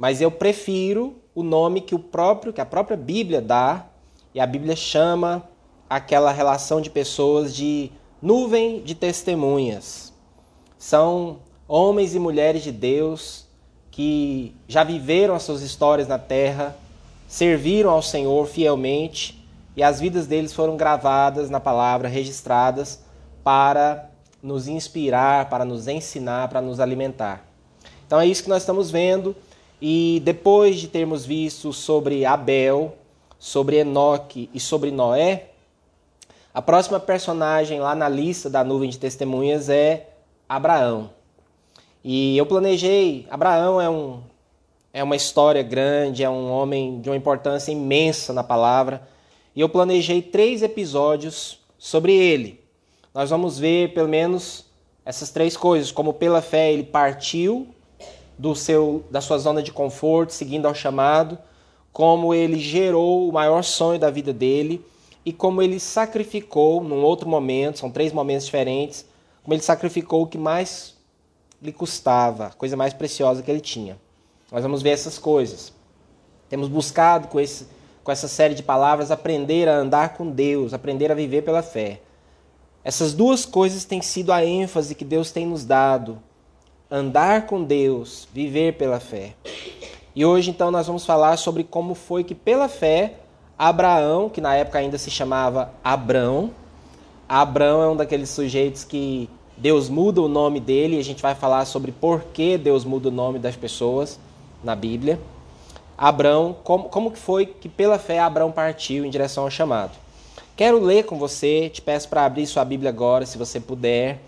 mas eu prefiro o nome que o próprio que a própria Bíblia dá, e a Bíblia chama aquela relação de pessoas de nuvem de testemunhas. São homens e mulheres de Deus que já viveram as suas histórias na terra, serviram ao Senhor fielmente e as vidas deles foram gravadas na palavra, registradas para nos inspirar, para nos ensinar, para nos alimentar. Então é isso que nós estamos vendo e depois de termos visto sobre Abel, sobre Enoque e sobre Noé, a próxima personagem lá na lista da nuvem de testemunhas é Abraão. E eu planejei, Abraão é um é uma história grande, é um homem de uma importância imensa na palavra, e eu planejei três episódios sobre ele. Nós vamos ver pelo menos essas três coisas, como pela fé ele partiu do seu, da sua zona de conforto, seguindo ao chamado, como ele gerou o maior sonho da vida dele e como ele sacrificou num outro momento, são três momentos diferentes, como ele sacrificou o que mais lhe custava, a coisa mais preciosa que ele tinha. Nós vamos ver essas coisas. Temos buscado com, esse, com essa série de palavras aprender a andar com Deus, aprender a viver pela fé. Essas duas coisas têm sido a ênfase que Deus tem nos dado andar com Deus, viver pela fé. E hoje então nós vamos falar sobre como foi que pela fé Abraão, que na época ainda se chamava Abrão, Abrão é um daqueles sujeitos que Deus muda o nome dele, e a gente vai falar sobre por que Deus muda o nome das pessoas na Bíblia. Abrão, como, como que foi que pela fé Abraão partiu em direção ao chamado? Quero ler com você, te peço para abrir sua Bíblia agora, se você puder,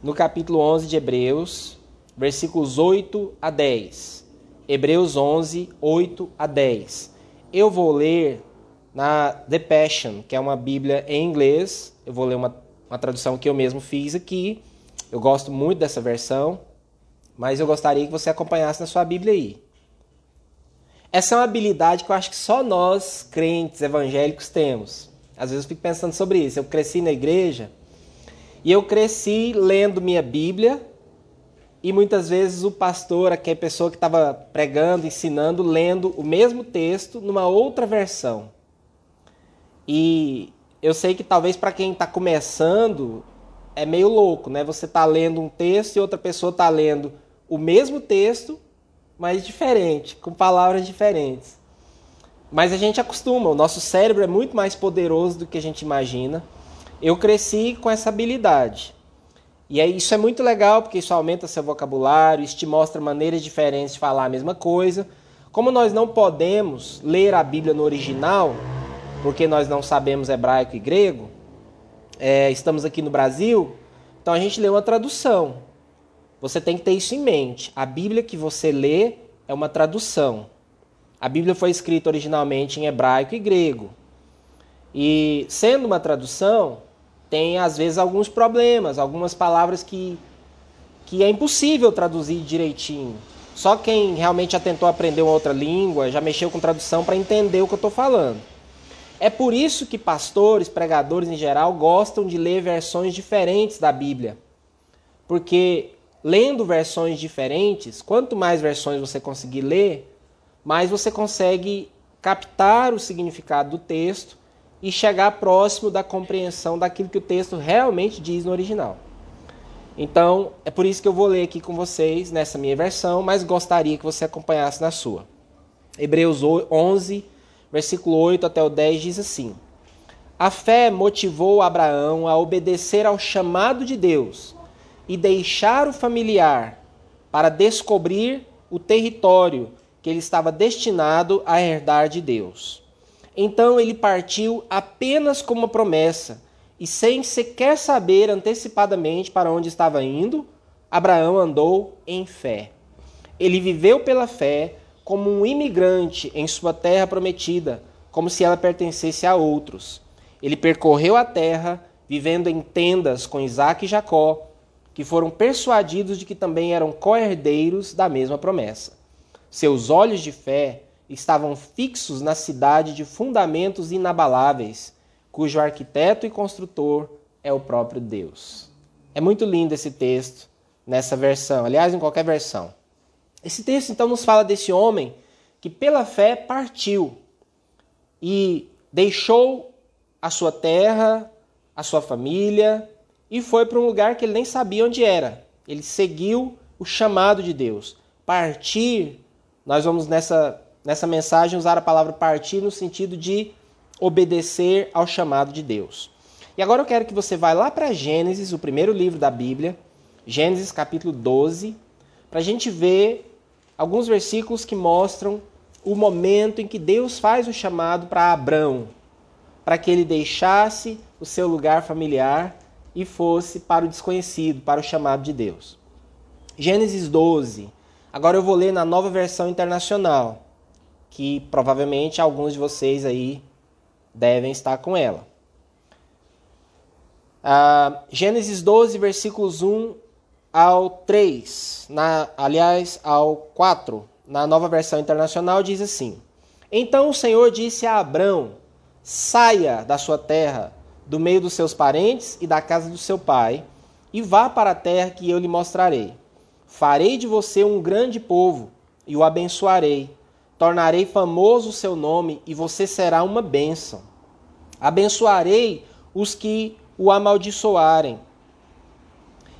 no capítulo 11 de Hebreus, versículos 8 a 10. Hebreus 11, 8 a 10. Eu vou ler na The Passion, que é uma Bíblia em inglês. Eu vou ler uma, uma tradução que eu mesmo fiz aqui. Eu gosto muito dessa versão, mas eu gostaria que você acompanhasse na sua Bíblia aí. Essa é uma habilidade que eu acho que só nós, crentes evangélicos, temos. Às vezes eu fico pensando sobre isso. Eu cresci na igreja e eu cresci lendo minha Bíblia e muitas vezes o pastor, aquela pessoa que estava pregando, ensinando, lendo o mesmo texto numa outra versão. E eu sei que talvez para quem está começando é meio louco, né? Você está lendo um texto e outra pessoa está lendo o mesmo texto, mas diferente, com palavras diferentes. Mas a gente acostuma, o nosso cérebro é muito mais poderoso do que a gente imagina. Eu cresci com essa habilidade. E aí, isso é muito legal porque isso aumenta seu vocabulário, isso te mostra maneiras diferentes de falar a mesma coisa. Como nós não podemos ler a Bíblia no original, porque nós não sabemos hebraico e grego, é, estamos aqui no Brasil, então a gente lê uma tradução. Você tem que ter isso em mente. A Bíblia que você lê é uma tradução. A Bíblia foi escrita originalmente em hebraico e grego. E sendo uma tradução, tem às vezes alguns problemas, algumas palavras que, que é impossível traduzir direitinho. Só quem realmente já tentou aprender uma outra língua, já mexeu com tradução para entender o que eu estou falando. É por isso que pastores, pregadores em geral, gostam de ler versões diferentes da Bíblia. Porque lendo versões diferentes, quanto mais versões você conseguir ler, mais você consegue captar o significado do texto e chegar próximo da compreensão daquilo que o texto realmente diz no original. Então, é por isso que eu vou ler aqui com vocês nessa minha versão, mas gostaria que você acompanhasse na sua. Hebreus 11, versículo 8 até o 10 diz assim: A fé motivou Abraão a obedecer ao chamado de Deus e deixar o familiar para descobrir o território que ele estava destinado a herdar de Deus. Então ele partiu apenas com uma promessa, e sem sequer saber antecipadamente para onde estava indo, Abraão andou em fé. Ele viveu pela fé como um imigrante em sua terra prometida, como se ela pertencesse a outros. Ele percorreu a terra, vivendo em tendas com Isaac e Jacó, que foram persuadidos de que também eram co-herdeiros da mesma promessa. Seus olhos de fé estavam fixos na cidade de fundamentos inabaláveis, cujo arquiteto e construtor é o próprio Deus. É muito lindo esse texto nessa versão, aliás, em qualquer versão. Esse texto então nos fala desse homem que pela fé partiu e deixou a sua terra, a sua família e foi para um lugar que ele nem sabia onde era. Ele seguiu o chamado de Deus. Partir, nós vamos nessa, nessa mensagem usar a palavra partir no sentido de obedecer ao chamado de Deus. E agora eu quero que você vá lá para Gênesis, o primeiro livro da Bíblia, Gênesis capítulo 12, para a gente ver alguns versículos que mostram o momento em que Deus faz o chamado para Abraão, para que ele deixasse o seu lugar familiar e fosse para o desconhecido, para o chamado de Deus. Gênesis 12. Agora eu vou ler na nova versão internacional, que provavelmente alguns de vocês aí devem estar com ela. Uh, Gênesis 12, versículos 1 ao 3, na, aliás, ao 4, na nova versão internacional, diz assim: Então o Senhor disse a Abrão: Saia da sua terra, do meio dos seus parentes e da casa do seu pai, e vá para a terra que eu lhe mostrarei. Farei de você um grande povo e o abençoarei. Tornarei famoso o seu nome e você será uma bênção. Abençoarei os que o amaldiçoarem.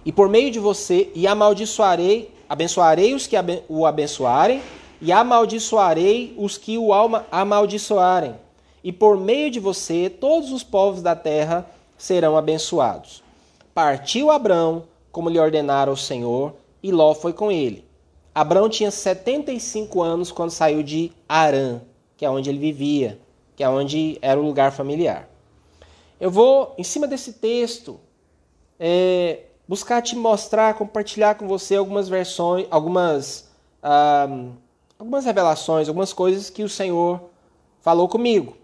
E por meio de você, e amaldiçoarei, abençoarei os que o abençoarem, e amaldiçoarei os que o amaldiçoarem. E por meio de você, todos os povos da terra serão abençoados. Partiu Abrão, como lhe ordenara o Senhor, e Ló foi com ele. Abrão tinha 75 anos quando saiu de Arã, que é onde ele vivia, que é onde era o lugar familiar. Eu vou, em cima desse texto, é, buscar te mostrar, compartilhar com você algumas versões, algumas, ah, algumas revelações, algumas coisas que o Senhor falou comigo.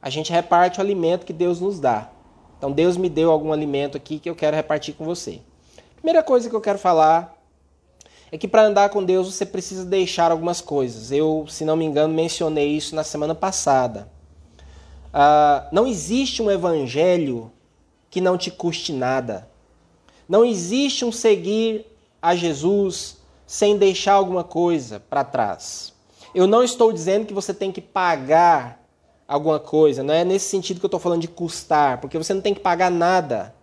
A gente reparte o alimento que Deus nos dá. Então Deus me deu algum alimento aqui que eu quero repartir com você. Primeira coisa que eu quero falar é que para andar com Deus você precisa deixar algumas coisas. Eu, se não me engano, mencionei isso na semana passada. Uh, não existe um evangelho que não te custe nada. Não existe um seguir a Jesus sem deixar alguma coisa para trás. Eu não estou dizendo que você tem que pagar alguma coisa, não é nesse sentido que eu estou falando de custar, porque você não tem que pagar nada.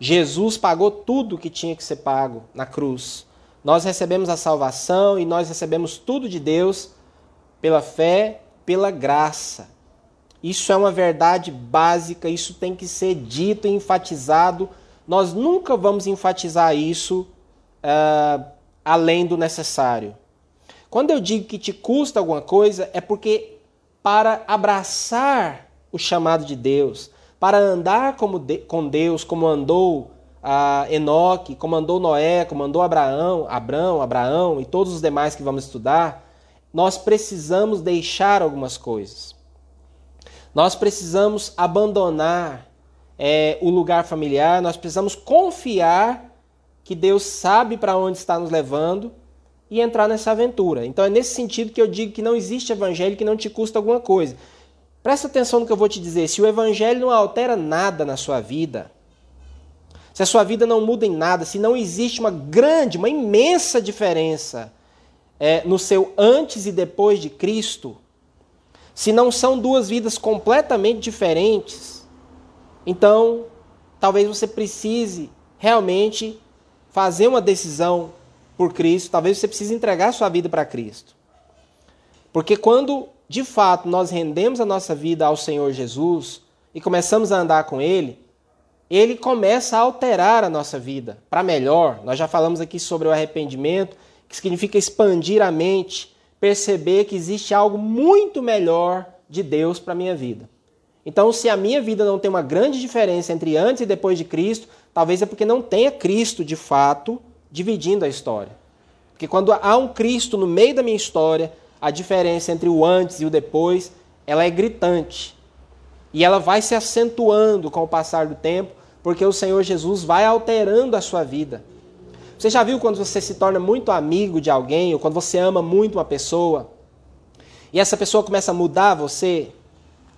Jesus pagou tudo que tinha que ser pago na cruz. Nós recebemos a salvação e nós recebemos tudo de Deus pela fé, pela graça. Isso é uma verdade básica, isso tem que ser dito e enfatizado. Nós nunca vamos enfatizar isso uh, além do necessário. Quando eu digo que te custa alguma coisa, é porque para abraçar o chamado de Deus, para andar como de, com Deus, como andou uh, Enoque, como andou Noé, como andou Abraão, Abraão, Abraão e todos os demais que vamos estudar, nós precisamos deixar algumas coisas. Nós precisamos abandonar é, o lugar familiar, nós precisamos confiar que Deus sabe para onde está nos levando e entrar nessa aventura. Então é nesse sentido que eu digo que não existe evangelho que não te custa alguma coisa. Presta atenção no que eu vou te dizer. Se o evangelho não altera nada na sua vida, se a sua vida não muda em nada, se não existe uma grande, uma imensa diferença é, no seu antes e depois de Cristo, se não são duas vidas completamente diferentes, então talvez você precise realmente fazer uma decisão por Cristo, talvez você precise entregar sua vida para Cristo. Porque quando de fato nós rendemos a nossa vida ao Senhor Jesus e começamos a andar com Ele, Ele começa a alterar a nossa vida para melhor. Nós já falamos aqui sobre o arrependimento, que significa expandir a mente, perceber que existe algo muito melhor de Deus para a minha vida. Então, se a minha vida não tem uma grande diferença entre antes e depois de Cristo, talvez é porque não tenha Cristo de fato dividindo a história. Porque quando há um Cristo no meio da minha história, a diferença entre o antes e o depois, ela é gritante. E ela vai se acentuando com o passar do tempo, porque o Senhor Jesus vai alterando a sua vida. Você já viu quando você se torna muito amigo de alguém, ou quando você ama muito uma pessoa, e essa pessoa começa a mudar você?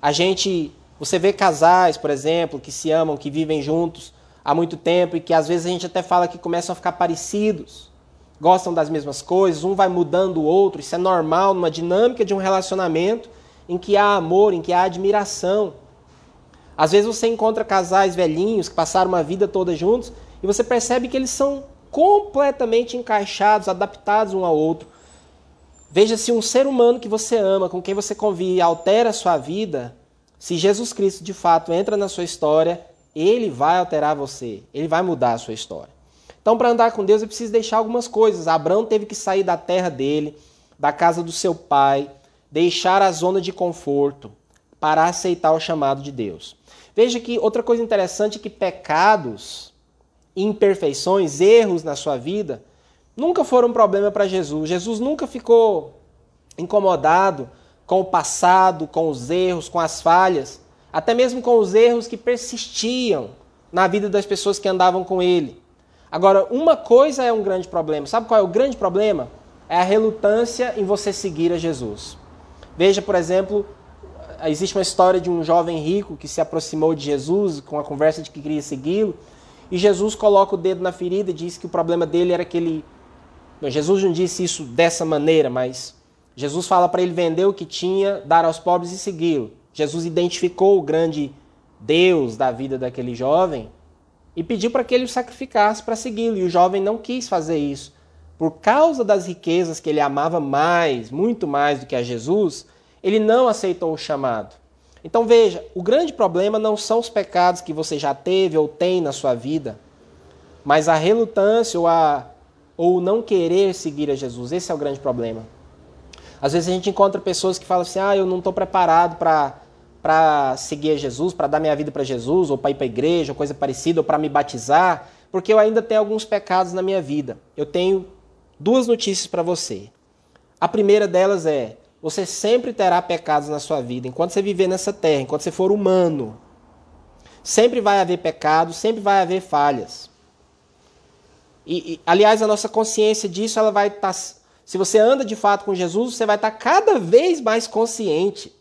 A gente, você vê casais, por exemplo, que se amam, que vivem juntos há muito tempo e que às vezes a gente até fala que começam a ficar parecidos. gostam das mesmas coisas, um vai mudando o outro, isso é normal numa dinâmica de um relacionamento em que há amor, em que há admiração. Às vezes você encontra casais velhinhos que passaram uma vida toda juntos e você percebe que eles são completamente encaixados, adaptados um ao outro. Veja se um ser humano que você ama, com quem você convive, altera a sua vida, se Jesus Cristo de fato entra na sua história, ele vai alterar você, ele vai mudar a sua história. Então, para andar com Deus, é preciso deixar algumas coisas. Abraão teve que sair da terra dele, da casa do seu pai, deixar a zona de conforto para aceitar o chamado de Deus. Veja que outra coisa interessante é que pecados, imperfeições, erros na sua vida nunca foram um problema para Jesus. Jesus nunca ficou incomodado com o passado, com os erros, com as falhas, até mesmo com os erros que persistiam na vida das pessoas que andavam com ele. Agora, uma coisa é um grande problema. Sabe qual é o grande problema? É a relutância em você seguir a Jesus. Veja, por exemplo, existe uma história de um jovem rico que se aproximou de Jesus com a conversa de que queria segui-lo, e Jesus coloca o dedo na ferida e diz que o problema dele era que ele. Jesus não disse isso dessa maneira, mas Jesus fala para ele vender o que tinha, dar aos pobres e segui-lo. Jesus identificou o grande Deus da vida daquele jovem e pediu para que ele o sacrificasse para segui-lo. E o jovem não quis fazer isso. Por causa das riquezas que ele amava mais, muito mais do que a Jesus, ele não aceitou o chamado. Então veja, o grande problema não são os pecados que você já teve ou tem na sua vida, mas a relutância ou, a, ou não querer seguir a Jesus. Esse é o grande problema. Às vezes a gente encontra pessoas que falam assim: ah, eu não estou preparado para para seguir a Jesus, para dar minha vida para Jesus, ou para ir para a igreja, ou coisa parecida, ou para me batizar, porque eu ainda tenho alguns pecados na minha vida. Eu tenho duas notícias para você. A primeira delas é: você sempre terá pecados na sua vida. Enquanto você viver nessa terra, enquanto você for humano, sempre vai haver pecado, sempre vai haver falhas. E, e aliás, a nossa consciência disso, ela vai estar. Tá, se você anda de fato com Jesus, você vai estar tá cada vez mais consciente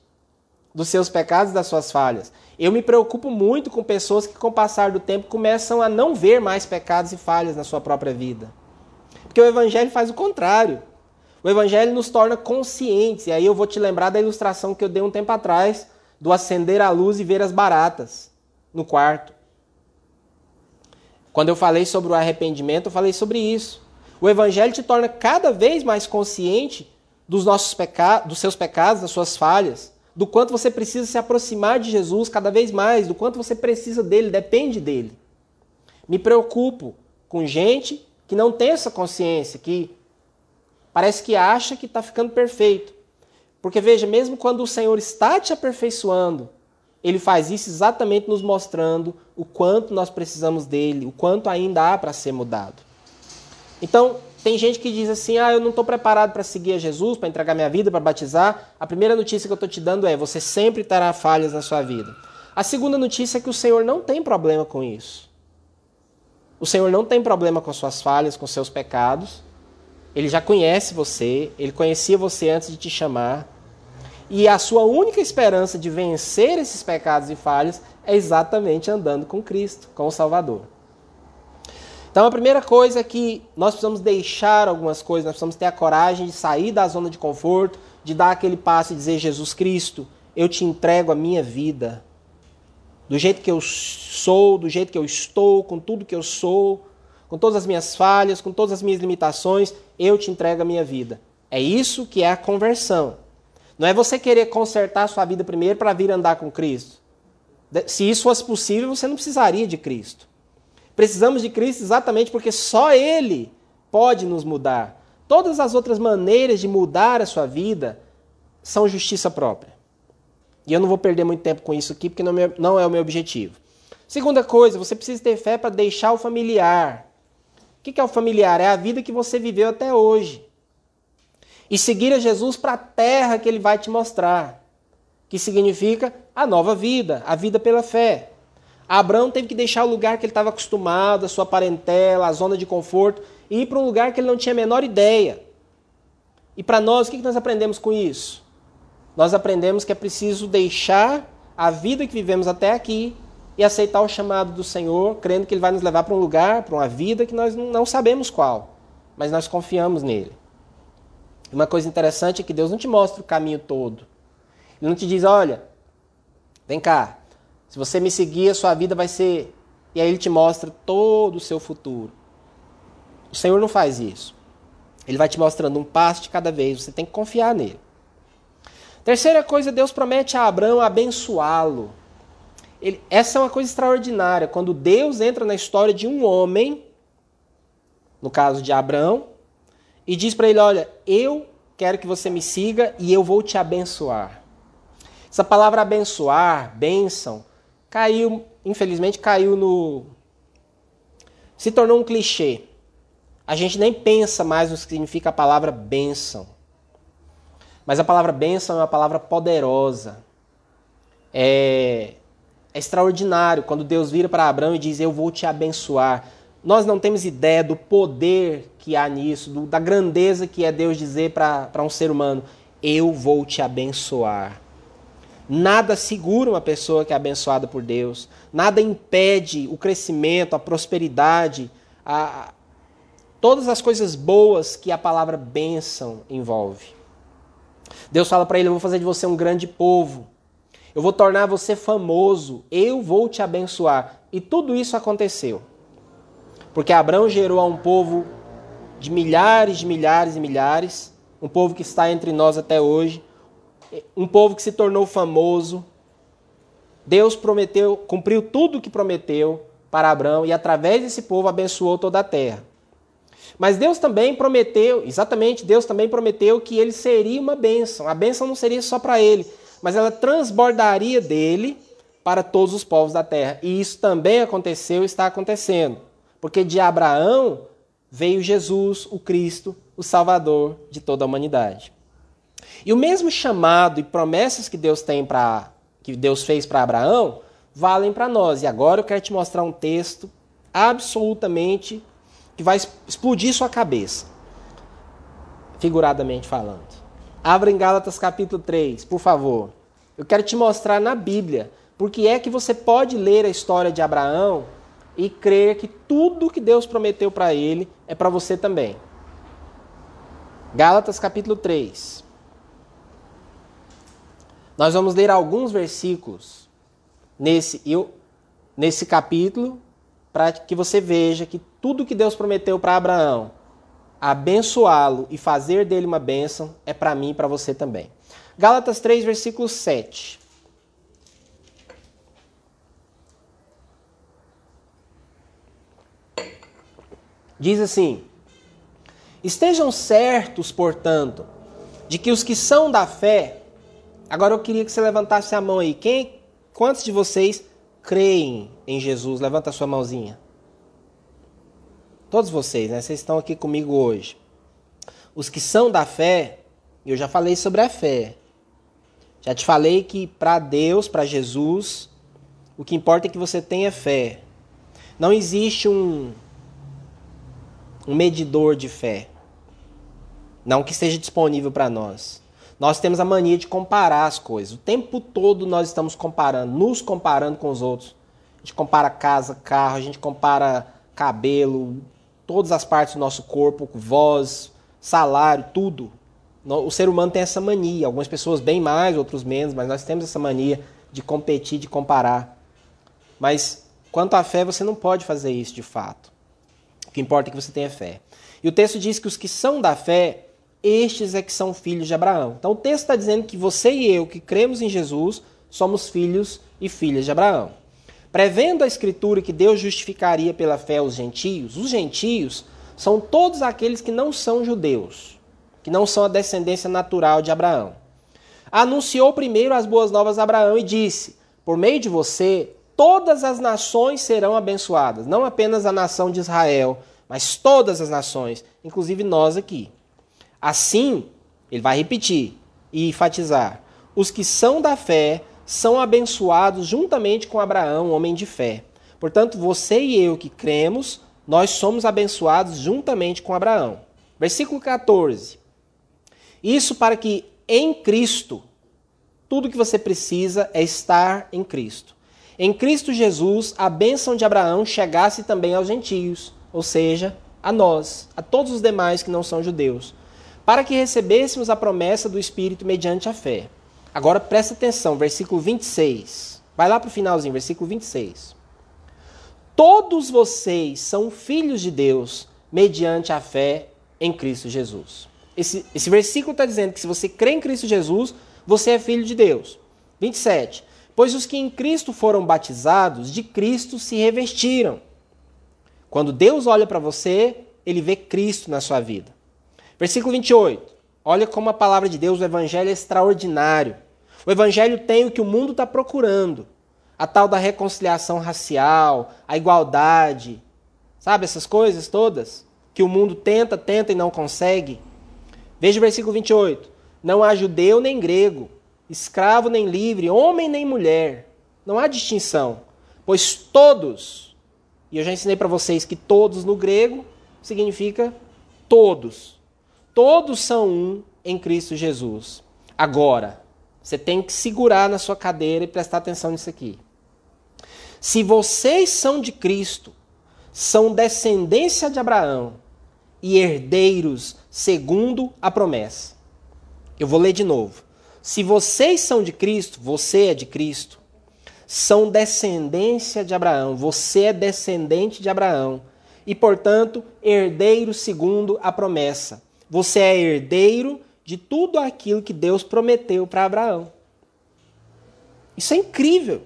dos seus pecados e das suas falhas. Eu me preocupo muito com pessoas que, com o passar do tempo, começam a não ver mais pecados e falhas na sua própria vida. Porque o Evangelho faz o contrário. O Evangelho nos torna conscientes. E aí eu vou te lembrar da ilustração que eu dei um tempo atrás do acender a luz e ver as baratas no quarto. Quando eu falei sobre o arrependimento, eu falei sobre isso. O Evangelho te torna cada vez mais consciente dos nossos pecados, dos seus pecados, das suas falhas, do quanto você precisa se aproximar de Jesus cada vez mais, do quanto você precisa dele, depende dele. Me preocupo com gente que não tem essa consciência, que parece que acha que está ficando perfeito. Porque veja, mesmo quando o Senhor está te aperfeiçoando, ele faz isso exatamente nos mostrando o quanto nós precisamos dele, o quanto ainda há para ser mudado. Então, tem gente que diz assim: ah, eu não estou preparado para seguir a Jesus, para entregar minha vida, para batizar. A primeira notícia que eu estou te dando é: você sempre terá falhas na sua vida. A segunda notícia é que o Senhor não tem problema com isso. O Senhor não tem problema com suas falhas, com seus pecados. Ele já conhece você, ele conhecia você antes de te chamar. E a sua única esperança de vencer esses pecados e falhas é exatamente andando com Cristo, com o Salvador. Então a primeira coisa é que nós precisamos deixar algumas coisas, nós precisamos ter a coragem de sair da zona de conforto, de dar aquele passo e dizer: Jesus Cristo, eu te entrego a minha vida. Do jeito que eu sou, do jeito que eu estou, com tudo que eu sou, com todas as minhas falhas, com todas as minhas limitações, eu te entrego a minha vida. É isso que é a conversão. Não é você querer consertar a sua vida primeiro para vir andar com Cristo. Se isso fosse possível, você não precisaria de Cristo. Precisamos de Cristo exatamente porque só Ele pode nos mudar. Todas as outras maneiras de mudar a sua vida são justiça própria. E eu não vou perder muito tempo com isso aqui porque não é o meu objetivo. Segunda coisa, você precisa ter fé para deixar o familiar. O que é o familiar? É a vida que você viveu até hoje. E seguir a Jesus para a terra que ele vai te mostrar. Que significa a nova vida, a vida pela fé. Abraão teve que deixar o lugar que ele estava acostumado, a sua parentela, a zona de conforto, e ir para um lugar que ele não tinha a menor ideia. E para nós, o que nós aprendemos com isso? Nós aprendemos que é preciso deixar a vida que vivemos até aqui e aceitar o chamado do Senhor, crendo que Ele vai nos levar para um lugar, para uma vida que nós não sabemos qual. mas nós confiamos nele. Uma coisa interessante é que Deus não te mostra o caminho todo. Ele não te diz, olha, vem cá, se você me seguir, a sua vida vai ser. E aí ele te mostra todo o seu futuro. O Senhor não faz isso. Ele vai te mostrando um passo de cada vez, você tem que confiar nele. Terceira coisa, Deus promete a Abraão abençoá-lo. Essa é uma coisa extraordinária. Quando Deus entra na história de um homem, no caso de Abraão, e diz para ele: Olha, eu quero que você me siga e eu vou te abençoar. Essa palavra abençoar, bênção, caiu, infelizmente, caiu no. se tornou um clichê. A gente nem pensa mais no que significa a palavra bênção. Mas a palavra bênção é uma palavra poderosa. É, é extraordinário quando Deus vira para Abraão e diz: Eu vou te abençoar. Nós não temos ideia do poder que há nisso, do, da grandeza que é Deus dizer para um ser humano: Eu vou te abençoar. Nada segura uma pessoa que é abençoada por Deus. Nada impede o crescimento, a prosperidade, a, todas as coisas boas que a palavra bênção envolve. Deus fala para ele: Eu vou fazer de você um grande povo. Eu vou tornar você famoso. Eu vou te abençoar. E tudo isso aconteceu. Porque Abraão gerou a um povo de milhares, de milhares e milhares, um povo que está entre nós até hoje, um povo que se tornou famoso. Deus prometeu, cumpriu tudo o que prometeu para Abraão e através desse povo abençoou toda a terra. Mas Deus também prometeu, exatamente, Deus também prometeu que ele seria uma bênção. A bênção não seria só para ele, mas ela transbordaria dele para todos os povos da terra. E isso também aconteceu e está acontecendo. Porque de Abraão veio Jesus, o Cristo, o Salvador de toda a humanidade. E o mesmo chamado e promessas que Deus tem para que Deus fez para Abraão valem para nós. E agora eu quero te mostrar um texto absolutamente que vai explodir sua cabeça. Figuradamente falando. Abra em Gálatas capítulo 3, por favor. Eu quero te mostrar na Bíblia porque é que você pode ler a história de Abraão e crer que tudo que Deus prometeu para ele é para você também. Gálatas capítulo 3. Nós vamos ler alguns versículos nesse, eu, nesse capítulo para que você veja que tudo que Deus prometeu para Abraão, abençoá-lo e fazer dele uma bênção, é para mim e para você também. Gálatas 3, versículo 7. Diz assim: Estejam certos, portanto, de que os que são da fé. Agora eu queria que você levantasse a mão aí. Quem, quantos de vocês creem em Jesus? Levanta a sua mãozinha. Todos vocês, né? Vocês estão aqui comigo hoje. Os que são da fé, eu já falei sobre a fé. Já te falei que para Deus, para Jesus, o que importa é que você tenha fé. Não existe um um medidor de fé. Não que esteja disponível para nós. Nós temos a mania de comparar as coisas. O tempo todo nós estamos comparando, nos comparando com os outros. A gente compara casa, carro, a gente compara cabelo, todas as partes do nosso corpo, voz, salário, tudo. O ser humano tem essa mania. Algumas pessoas bem mais, outros menos, mas nós temos essa mania de competir, de comparar. Mas quanto à fé, você não pode fazer isso de fato. O que importa é que você tenha fé. E o texto diz que os que são da fé, estes é que são filhos de Abraão. Então o texto está dizendo que você e eu, que cremos em Jesus, somos filhos e filhas de Abraão. Prevendo a Escritura que Deus justificaria pela fé os gentios, os gentios são todos aqueles que não são judeus, que não são a descendência natural de Abraão. Anunciou primeiro as boas novas a Abraão e disse: Por meio de você, todas as nações serão abençoadas, não apenas a nação de Israel, mas todas as nações, inclusive nós aqui. Assim, ele vai repetir e enfatizar: os que são da fé são abençoados juntamente com Abraão, homem de fé. Portanto, você e eu que cremos, nós somos abençoados juntamente com Abraão. Versículo 14. Isso para que em Cristo, tudo que você precisa é estar em Cristo em Cristo Jesus a bênção de Abraão chegasse também aos gentios, ou seja, a nós, a todos os demais que não são judeus, para que recebêssemos a promessa do Espírito mediante a fé. Agora presta atenção, versículo 26. Vai lá para o finalzinho, versículo 26. Todos vocês são filhos de Deus mediante a fé em Cristo Jesus. Esse, esse versículo está dizendo que se você crê em Cristo Jesus, você é filho de Deus. 27. Pois os que em Cristo foram batizados, de Cristo se revestiram. Quando Deus olha para você, ele vê Cristo na sua vida. Versículo 28. Olha como a palavra de Deus, o evangelho é extraordinário. O evangelho tem o que o mundo está procurando: a tal da reconciliação racial, a igualdade, sabe essas coisas todas que o mundo tenta, tenta e não consegue. Veja o versículo 28. Não há judeu nem grego, escravo nem livre, homem nem mulher. Não há distinção, pois todos, e eu já ensinei para vocês que todos no grego significa todos. Todos são um em Cristo Jesus. Agora, você tem que segurar na sua cadeira e prestar atenção nisso aqui. Se vocês são de Cristo, são descendência de Abraão e herdeiros segundo a promessa. Eu vou ler de novo. Se vocês são de Cristo, você é de Cristo, são descendência de Abraão, você é descendente de Abraão e, portanto, herdeiro segundo a promessa. Você é herdeiro de tudo aquilo que Deus prometeu para Abraão. Isso é incrível.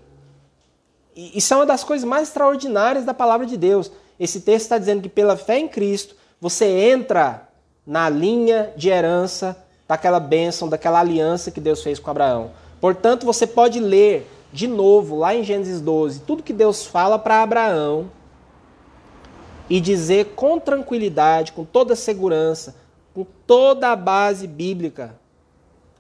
Isso é uma das coisas mais extraordinárias da palavra de Deus. Esse texto está dizendo que pela fé em Cristo, você entra na linha de herança daquela bênção, daquela aliança que Deus fez com Abraão. Portanto, você pode ler de novo lá em Gênesis 12 tudo que Deus fala para Abraão e dizer com tranquilidade, com toda segurança, com toda a base bíblica,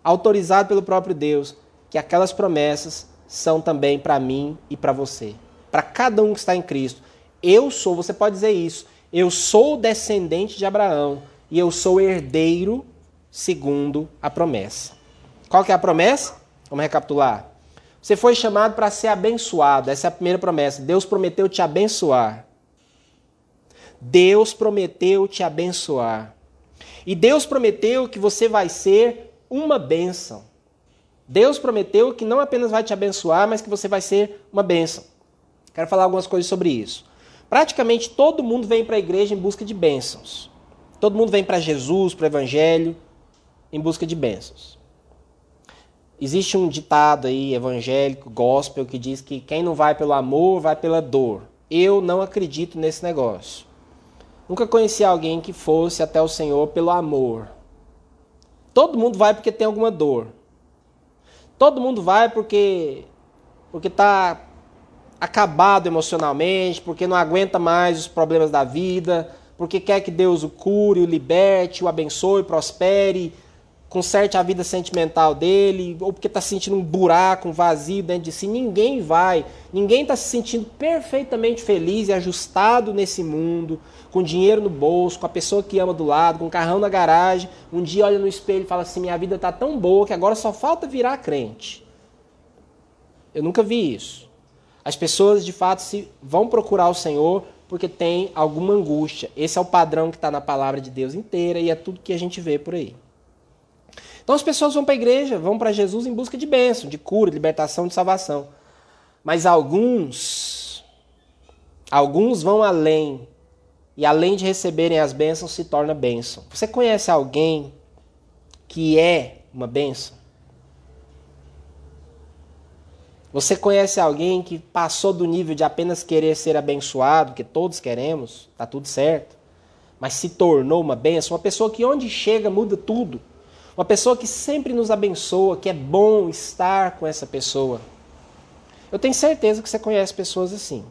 autorizado pelo próprio Deus, que aquelas promessas são também para mim e para você, para cada um que está em Cristo. Eu sou, você pode dizer isso, eu sou descendente de Abraão e eu sou herdeiro segundo a promessa. Qual que é a promessa? Vamos recapitular. Você foi chamado para ser abençoado. Essa é a primeira promessa. Deus prometeu te abençoar. Deus prometeu te abençoar. E Deus prometeu que você vai ser uma bênção. Deus prometeu que não apenas vai te abençoar, mas que você vai ser uma bênção. Quero falar algumas coisas sobre isso. Praticamente todo mundo vem para a igreja em busca de bênçãos. Todo mundo vem para Jesus, para o Evangelho, em busca de bênçãos. Existe um ditado aí evangélico, gospel, que diz que quem não vai pelo amor, vai pela dor. Eu não acredito nesse negócio. Nunca conheci alguém que fosse até o Senhor pelo amor. Todo mundo vai porque tem alguma dor. Todo mundo vai porque porque está acabado emocionalmente, porque não aguenta mais os problemas da vida, porque quer que Deus o cure, o liberte, o abençoe, prospere, conserte a vida sentimental dele, ou porque está sentindo um buraco, um vazio dentro de si. Ninguém vai, ninguém está se sentindo perfeitamente feliz e ajustado nesse mundo, com dinheiro no bolso, com a pessoa que ama do lado, com o carrão na garagem. Um dia olha no espelho e fala assim: minha vida está tão boa que agora só falta virar crente. Eu nunca vi isso. As pessoas de fato se vão procurar o Senhor porque tem alguma angústia. Esse é o padrão que está na palavra de Deus inteira e é tudo que a gente vê por aí. Então as pessoas vão para a igreja, vão para Jesus em busca de bênção, de cura, de libertação, de salvação. Mas alguns, alguns vão além e além de receberem as bênçãos se torna bênção. Você conhece alguém que é uma bênção? Você conhece alguém que passou do nível de apenas querer ser abençoado, que todos queremos, tá tudo certo, mas se tornou uma bênção, uma pessoa que onde chega muda tudo. Uma pessoa que sempre nos abençoa, que é bom estar com essa pessoa. Eu tenho certeza que você conhece pessoas assim.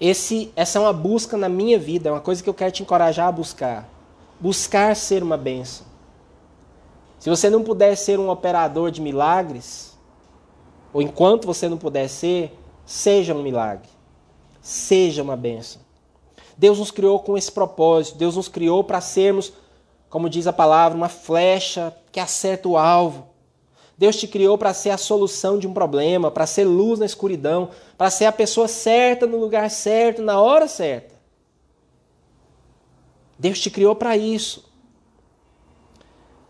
Esse, essa é uma busca na minha vida, é uma coisa que eu quero te encorajar a buscar. Buscar ser uma bênção. Se você não puder ser um operador de milagres, ou enquanto você não puder ser, seja um milagre. Seja uma bênção. Deus nos criou com esse propósito. Deus nos criou para sermos, como diz a palavra, uma flecha que acerta o alvo. Deus te criou para ser a solução de um problema, para ser luz na escuridão, para ser a pessoa certa no lugar certo, na hora certa. Deus te criou para isso.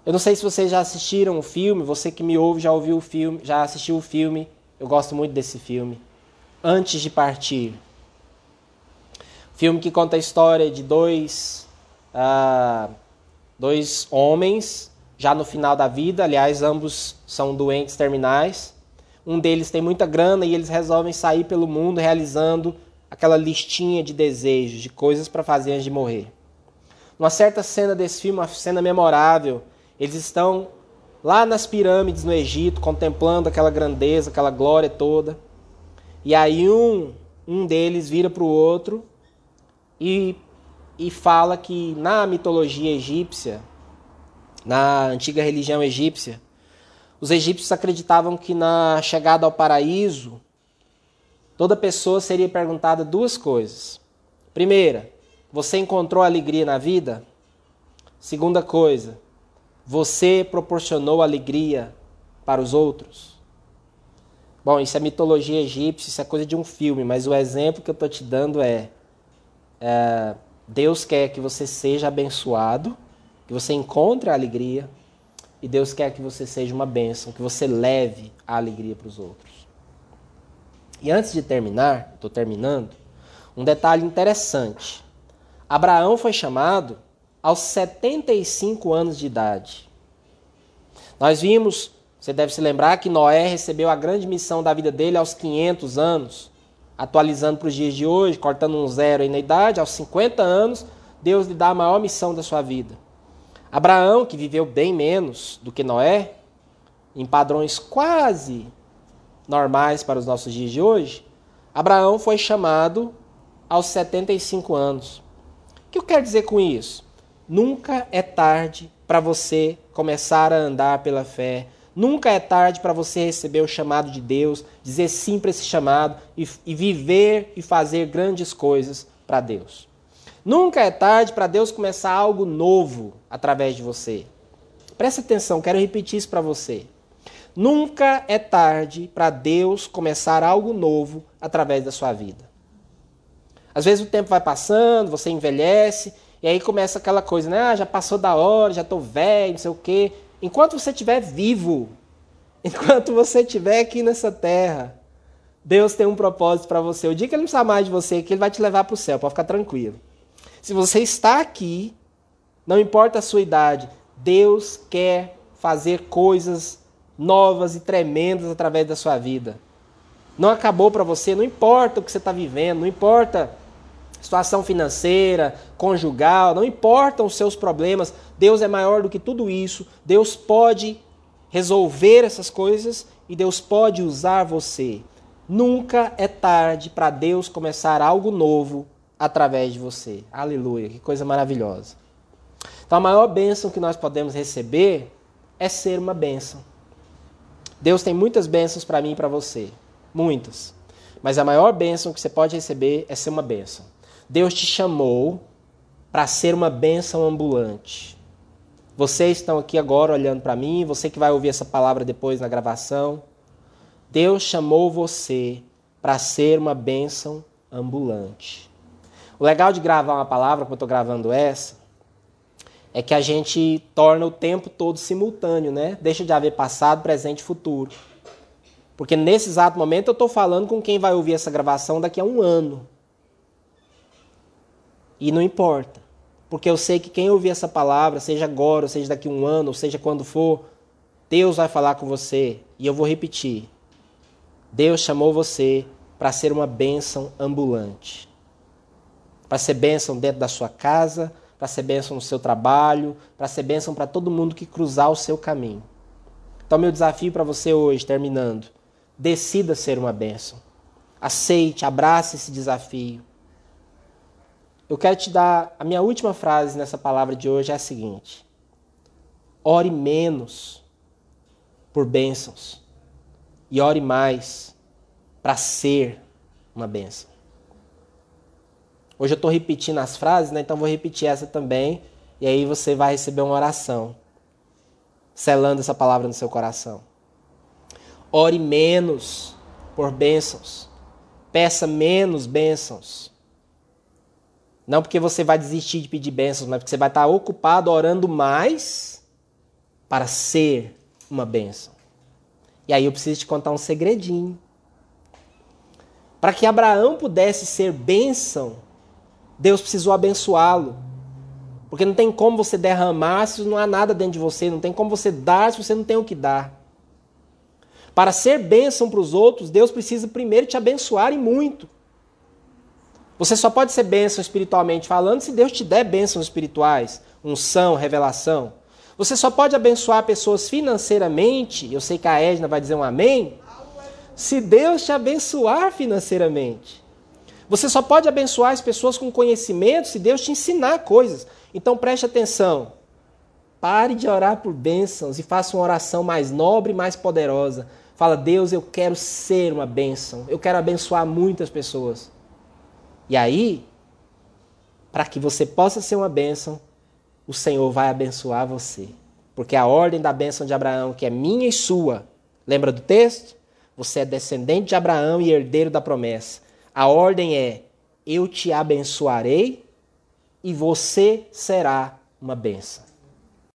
Eu não sei se vocês já assistiram o filme, você que me ouve já ouviu o filme, já assistiu o filme. Eu gosto muito desse filme. Antes de partir. Filme que conta a história de dois, uh, dois homens, já no final da vida, aliás, ambos são doentes terminais. Um deles tem muita grana e eles resolvem sair pelo mundo realizando aquela listinha de desejos, de coisas para fazer antes de morrer. Uma certa cena desse filme, uma cena memorável, eles estão lá nas pirâmides no Egito, contemplando aquela grandeza, aquela glória toda. E aí um, um deles vira para o outro e, e fala que na mitologia egípcia, na antiga religião egípcia, os egípcios acreditavam que na chegada ao paraíso, toda pessoa seria perguntada duas coisas. Primeira, você encontrou alegria na vida? Segunda coisa, você proporcionou alegria para os outros? Bom, isso é mitologia egípcia, isso é coisa de um filme, mas o exemplo que eu estou te dando é, é: Deus quer que você seja abençoado, que você encontre a alegria, e Deus quer que você seja uma bênção, que você leve a alegria para os outros. E antes de terminar, estou terminando, um detalhe interessante. Abraão foi chamado aos 75 anos de idade. Nós vimos, você deve se lembrar, que Noé recebeu a grande missão da vida dele aos 500 anos, atualizando para os dias de hoje, cortando um zero aí na idade, aos 50 anos, Deus lhe dá a maior missão da sua vida. Abraão, que viveu bem menos do que Noé, em padrões quase normais para os nossos dias de hoje, Abraão foi chamado aos 75 anos. O que eu quero dizer com isso? Nunca é tarde para você começar a andar pela fé. Nunca é tarde para você receber o chamado de Deus, dizer sim para esse chamado e, e viver e fazer grandes coisas para Deus. Nunca é tarde para Deus começar algo novo através de você. Presta atenção, quero repetir isso para você. Nunca é tarde para Deus começar algo novo através da sua vida. Às vezes o tempo vai passando, você envelhece, e aí começa aquela coisa, né? Ah, já passou da hora, já estou velho, não sei o quê. Enquanto você estiver vivo, enquanto você estiver aqui nessa terra, Deus tem um propósito para você. O dia que Ele não precisar mais de você, que Ele vai te levar para o céu, pode ficar tranquilo. Se você está aqui, não importa a sua idade, Deus quer fazer coisas novas e tremendas através da sua vida. Não acabou para você, não importa o que você está vivendo, não importa situação financeira, conjugal, não importam os seus problemas, Deus é maior do que tudo isso. Deus pode resolver essas coisas e Deus pode usar você. Nunca é tarde para Deus começar algo novo através de você. Aleluia, que coisa maravilhosa. Então a maior bênção que nós podemos receber é ser uma bênção. Deus tem muitas bênçãos para mim e para você, muitas. Mas a maior bênção que você pode receber é ser uma bênção. Deus te chamou para ser uma bênção ambulante. Vocês estão aqui agora olhando para mim, você que vai ouvir essa palavra depois na gravação. Deus chamou você para ser uma bênção ambulante. O legal de gravar uma palavra, como eu estou gravando essa, é que a gente torna o tempo todo simultâneo, né? Deixa de haver passado, presente e futuro. Porque nesse exato momento eu estou falando com quem vai ouvir essa gravação daqui a um ano. E não importa. Porque eu sei que quem ouvir essa palavra, seja agora, ou seja daqui a um ano, ou seja quando for, Deus vai falar com você. E eu vou repetir. Deus chamou você para ser uma bênção ambulante para ser bênção dentro da sua casa, para ser bênção no seu trabalho, para ser bênção para todo mundo que cruzar o seu caminho. Então, meu desafio para você hoje, terminando, decida ser uma bênção. Aceite, abrace esse desafio. Eu quero te dar a minha última frase nessa palavra de hoje é a seguinte: ore menos por bênçãos e ore mais para ser uma bênção. Hoje eu estou repetindo as frases, né? então vou repetir essa também. E aí você vai receber uma oração, selando essa palavra no seu coração. Ore menos por bênçãos. Peça menos bênçãos. Não porque você vai desistir de pedir bênçãos, mas porque você vai estar ocupado orando mais para ser uma bênção. E aí eu preciso te contar um segredinho. Para que Abraão pudesse ser bênção, Deus precisou abençoá-lo. Porque não tem como você derramar se não há nada dentro de você, não tem como você dar se você não tem o que dar. Para ser bênção para os outros, Deus precisa primeiro te abençoar e muito. Você só pode ser bênção espiritualmente falando se Deus te der bênçãos espirituais, unção, revelação. Você só pode abençoar pessoas financeiramente, eu sei que a Edna vai dizer um amém, se Deus te abençoar financeiramente. Você só pode abençoar as pessoas com conhecimento se Deus te ensinar coisas. Então preste atenção. Pare de orar por bênçãos e faça uma oração mais nobre mais poderosa. Fala, Deus, eu quero ser uma bênção. Eu quero abençoar muitas pessoas. E aí, para que você possa ser uma bênção, o Senhor vai abençoar você. Porque a ordem da bênção de Abraão, que é minha e sua, lembra do texto? Você é descendente de Abraão e herdeiro da promessa. A ordem é: eu te abençoarei e você será uma bênção.